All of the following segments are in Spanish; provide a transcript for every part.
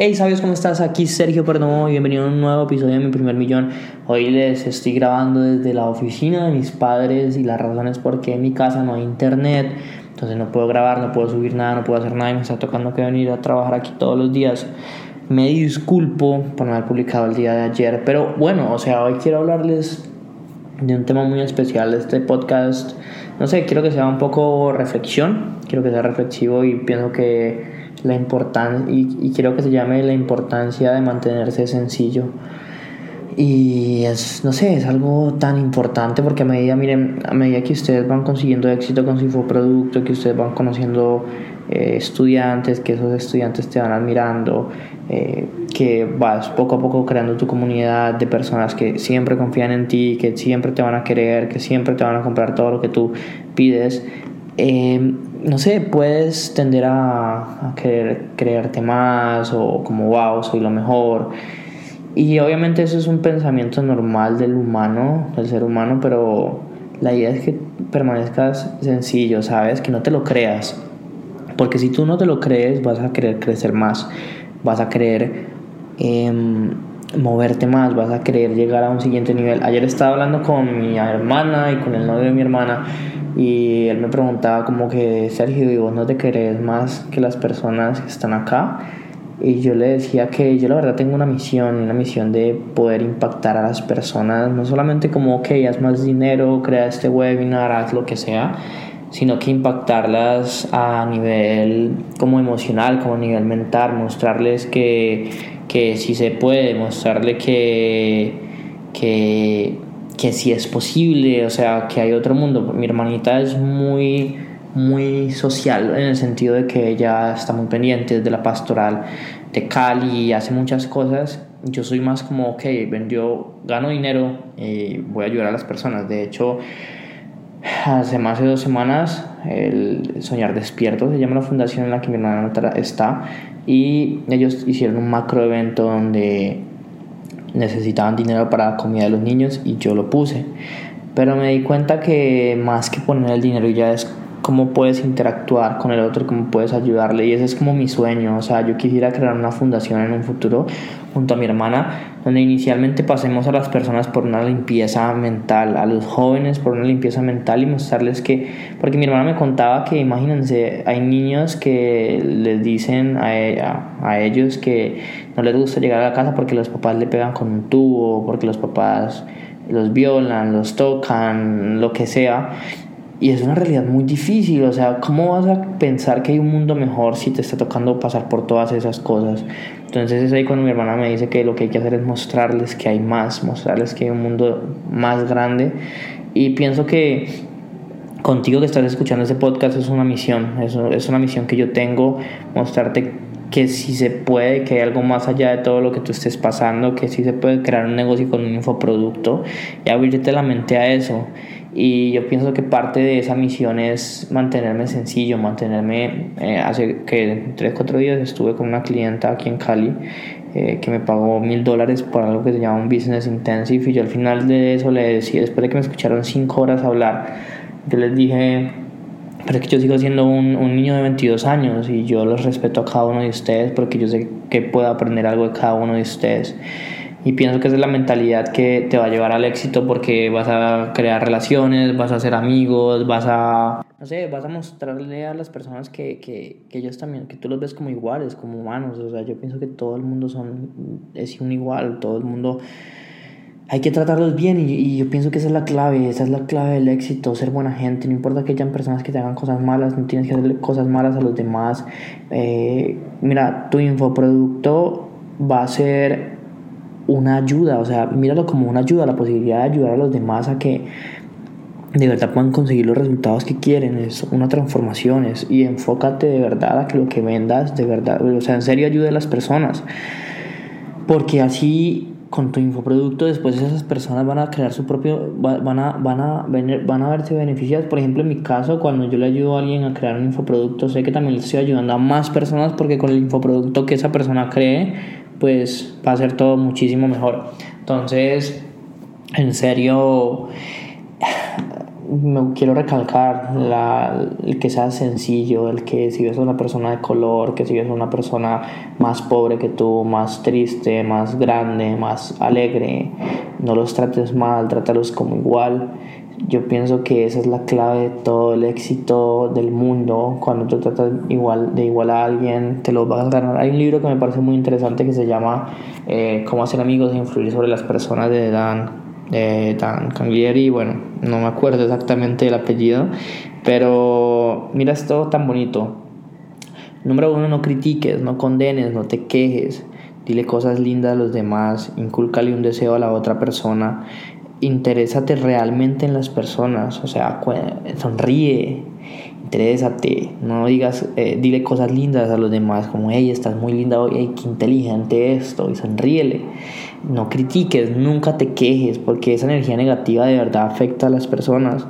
Hey, ¿sabes cómo estás? Aquí Sergio Perdomo y bienvenido a un nuevo episodio de Mi Primer Millón. Hoy les estoy grabando desde la oficina de mis padres y las razones por qué en mi casa no hay internet. Entonces no puedo grabar, no puedo subir nada, no puedo hacer nada y me está tocando que venir a trabajar aquí todos los días. Me disculpo por no haber publicado el día de ayer, pero bueno, o sea, hoy quiero hablarles de un tema muy especial de este podcast. No sé, quiero que sea un poco reflexión, quiero que sea reflexivo y pienso que la importancia, y, quiero que se llame la importancia de mantenerse sencillo. Y es, no sé, es algo tan importante porque a medida, miren, a medida que ustedes van consiguiendo éxito con su infoproducto, que ustedes van conociendo eh, estudiantes, que esos estudiantes te van admirando, eh, que vas poco a poco creando tu comunidad de personas que siempre confían en ti, que siempre te van a querer, que siempre te van a comprar todo lo que tú pides. Eh, no sé, puedes tender a, querer creerte más o como, wow, soy lo mejor. Y obviamente eso es un pensamiento normal del humano, del ser humano, pero la idea es que permanezcas sencillo, ¿sabes? Que no te lo creas. Porque si tú no te lo crees, vas a querer crecer más, vas a querer em, moverte más, vas a querer llegar a un siguiente nivel. Ayer estaba hablando con mi hermana y con el novio de mi hermana y él me preguntaba como que, Sergio, ¿y vos no te querés más que las personas que están acá? Y yo le decía que yo la verdad tengo una misión, una misión de poder impactar a las personas, no solamente como, que haz más dinero, crea este webinar, haz lo que sea, sino que impactarlas a nivel como emocional, como a nivel mental, mostrarles que, que sí se puede, mostrarle que, que que si es posible, o sea, que hay otro mundo. Mi hermanita es muy muy social en el sentido de que ella está muy pendiente de la pastoral de Cali hace muchas cosas. Yo soy más como, ok, yo gano dinero y voy a ayudar a las personas. De hecho, hace más de dos semanas, el Soñar Despierto se llama la fundación en la que mi hermana está y ellos hicieron un macro evento donde necesitaban dinero para la comida de los niños y yo lo puse. Pero me di cuenta que más que poner el dinero ya es cómo puedes interactuar con el otro, cómo puedes ayudarle y ese es como mi sueño, o sea, yo quisiera crear una fundación en un futuro junto a mi hermana, donde inicialmente pasemos a las personas por una limpieza mental, a los jóvenes por una limpieza mental y mostrarles que, porque mi hermana me contaba que imagínense, hay niños que les dicen a, ella, a ellos que no les gusta llegar a la casa porque los papás le pegan con un tubo, porque los papás los violan, los tocan, lo que sea. Y es una realidad muy difícil, o sea, ¿cómo vas a pensar que hay un mundo mejor si te está tocando pasar por todas esas cosas? Entonces es ahí cuando mi hermana me dice que lo que hay que hacer es mostrarles que hay más, mostrarles que hay un mundo más grande. Y pienso que contigo que estás escuchando este podcast es una misión, es, es una misión que yo tengo, mostrarte que si se puede, que hay algo más allá de todo lo que tú estés pasando, que sí se puede crear un negocio con un infoproducto y abrirte la mente a eso. Y yo pienso que parte de esa misión es mantenerme sencillo, mantenerme, eh, hace que 3, 4 días estuve con una clienta aquí en Cali eh, que me pagó mil dólares por algo que se llama un business intensive y yo al final de eso le decía, después de que me escucharon 5 horas hablar, yo les dije, pero es que yo sigo siendo un, un, niño de 22 años y yo los respeto a cada uno de ustedes porque yo sé que puedo aprender algo de cada uno de ustedes. Y pienso que esa es la mentalidad que te va a llevar al éxito porque vas a crear relaciones, vas a hacer amigos, vas a, no sé, vas a mostrarle a las personas que, que, que ellos también, que tú los ves como iguales, como humanos. O sea, yo pienso que todo el mundo son, es un igual, todo el mundo hay que tratarlos bien y, yo pienso que esa es la clave, esa es la clave del éxito, ser buena gente, no importa que hayan personas que te hagan cosas malas, no tienes que hacerle cosas malas a los demás. Eh, mira, tu infoproducto va a ser una ayuda, o sea, míralo como una ayuda, la posibilidad de ayudar a los demás a que de verdad puedan conseguir los resultados que quieren, es una transformación, es, y enfócate de verdad a que lo que vendas, de verdad, o sea, en serio ayude a las personas, porque así con tu infoproducto después esas personas van a crear su propio van a van a van a verse beneficiadas. Por ejemplo en mi caso cuando yo le ayudo a alguien a crear un infoproducto sé que también le estoy ayudando a más personas porque con el infoproducto que esa persona cree pues va a ser todo muchísimo mejor. Entonces, en serio, me quiero recalcar el que sea sencillo, el que si ves a una persona de color, que si ves a una persona más pobre que tú, más triste, más grande, más alegre, no los trates mal, trátalos como igual. Yo pienso que esa es la clave de todo el éxito del mundo. Cuando tú tratas igual, de igual a alguien, te lo vas a ganar. Hay un libro que me parece muy interesante que se llama eh, Cómo hacer amigos e influir sobre las personas de Dan de Dan Canglieri, bueno, no me acuerdo exactamente el apellido, pero mira esto tan bonito. Número uno, no critiques, no condenes, no te quejes, dile cosas lindas a los demás, incúlcale un deseo a la otra persona, interésate realmente en las personas, o sea, sonríe, interésate, no digas, eh, dile cosas lindas a los demás, como, hey, estás muy linda hoy, hey, qué inteligente esto, y sonríele no critiques, nunca te quejes, porque esa energía negativa de verdad afecta a las personas.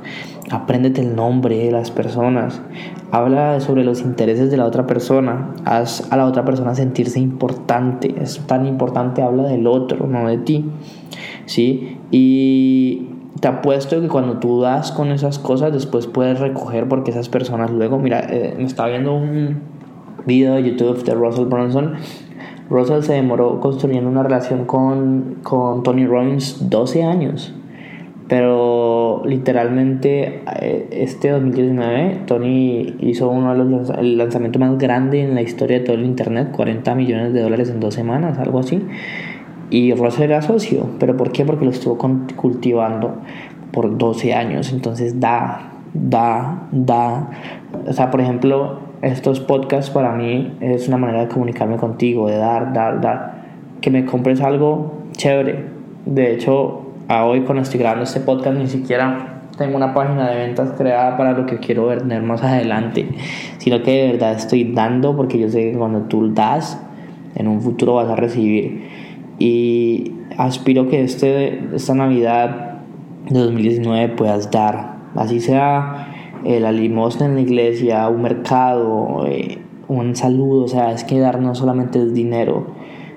Apréndete el nombre de las personas. Habla sobre los intereses de la otra persona. Haz a la otra persona sentirse importante. Es tan importante, habla del otro, no de ti. ¿Sí? Y te apuesto que cuando tú das con esas cosas, después puedes recoger porque esas personas luego, mira, eh, me estaba viendo un video de YouTube de Russell Brunson Russell se demoró construyendo una relación con, con Tony Robbins 12 años. Pero literalmente eh, este 2019 Tony hizo uno de los el lanzamiento más grande en la historia de todo el internet, 40 millones de dólares en dos semanas, algo así. Y Russell era socio, pero ¿por qué? Porque lo estuvo cultivando por 12 años, entonces da, da, da. O sea, por ejemplo, estos podcasts para mí es una manera de comunicarme contigo, de dar, dar, dar. Que me compres algo chévere. De hecho, a hoy cuando estoy grabando este podcast ni siquiera tengo una página de ventas creada para lo que quiero vender más adelante, sino que de verdad estoy dando porque yo sé que cuando tú das, en un futuro vas a recibir. Y aspiro que este, esta Navidad de 2019 puedas dar, así sea eh, la limosna en la iglesia, un mercado, eh, un saludo, o sea, es que dar no solamente es dinero,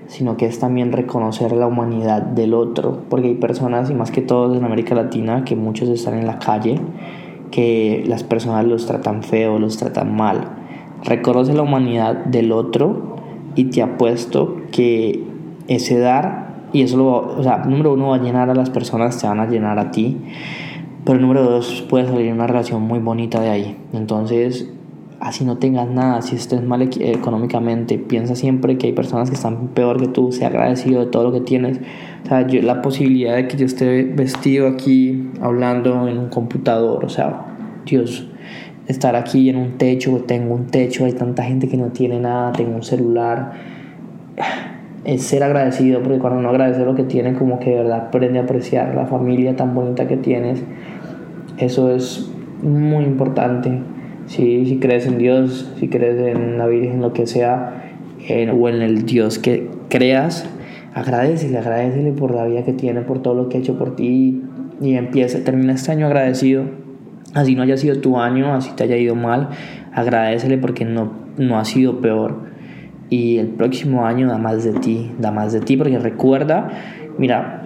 sino que es también reconocer la humanidad del otro, porque hay personas, y más que todos en América Latina, que muchos están en la calle, que las personas los tratan feo, los tratan mal. Reconoce la humanidad del otro y te apuesto que ese dar, y eso lo, o sea, número uno va a llenar a las personas, te van a llenar a ti. Pero número dos, puede salir una relación muy bonita de ahí. Entonces, así no tengas nada, si estés mal económicamente, piensa siempre que hay personas que están peor que tú, sea agradecido de todo lo que tienes. O sea, yo, la posibilidad de que yo esté vestido aquí hablando en un computador, o sea, Dios, estar aquí en un techo, tengo un techo, hay tanta gente que no tiene nada, tengo un celular. Es ser agradecido, porque cuando no agradeces lo que tienes, como que de verdad aprende a apreciar la familia tan bonita que tienes eso es muy importante. Si, si crees en Dios, si crees en la Virgen, lo que sea, o en el Dios que creas, agradecele, agradecele por la vida que tiene, por todo lo que ha hecho por ti y empieza, termina este año agradecido. Así no haya sido tu año, así te haya ido mal, agradecele porque no, no ha sido peor. Y el próximo año da más de ti, da más de ti, porque recuerda, mira,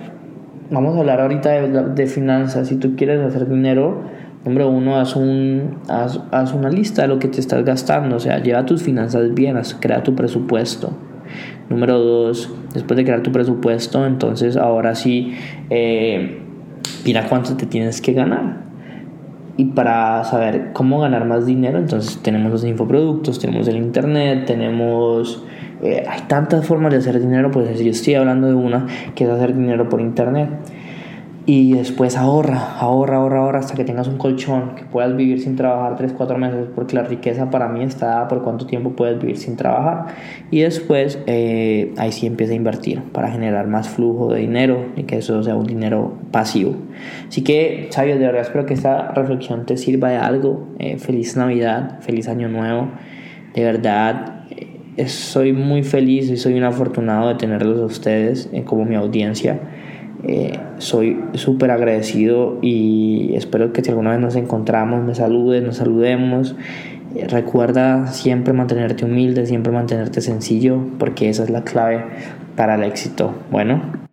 vamos a hablar ahorita de, finanzas. Si tú quieres hacer dinero, número uno, haz, un, haz, una lista de lo que te estás gastando. O sea, lleva tus finanzas bien, crea tu presupuesto. Número dos, después de crear tu presupuesto, entonces ahora sí, eh, mira cuánto te tienes que ganar. Y para saber cómo ganar más dinero, entonces tenemos los infoproductos, tenemos el internet, tenemos eh, hay tantas formas de hacer dinero, pues yo estoy hablando de una que es hacer dinero por internet. Y después ahorra, ahorra, ahorra, ahorra hasta que tengas un colchón, que puedas vivir sin trabajar 3, 4 meses, porque la riqueza para mí está dada por cuánto tiempo puedes vivir sin trabajar. Y después eh, ahí sí empieza a invertir para generar más flujo de dinero y que eso sea un dinero pasivo. Así que, sabios, de verdad espero que esta reflexión te sirva de algo. Eh, feliz Navidad, feliz Año Nuevo. De verdad, soy muy feliz y soy un afortunado de tenerlos a ustedes eh, como mi audiencia. Eh, soy súper agradecido y espero que si alguna vez nos encontramos, me saludes, nos saludemos. Eh, recuerda siempre mantenerte humilde, siempre mantenerte sencillo, porque esa es la clave para el éxito. Bueno,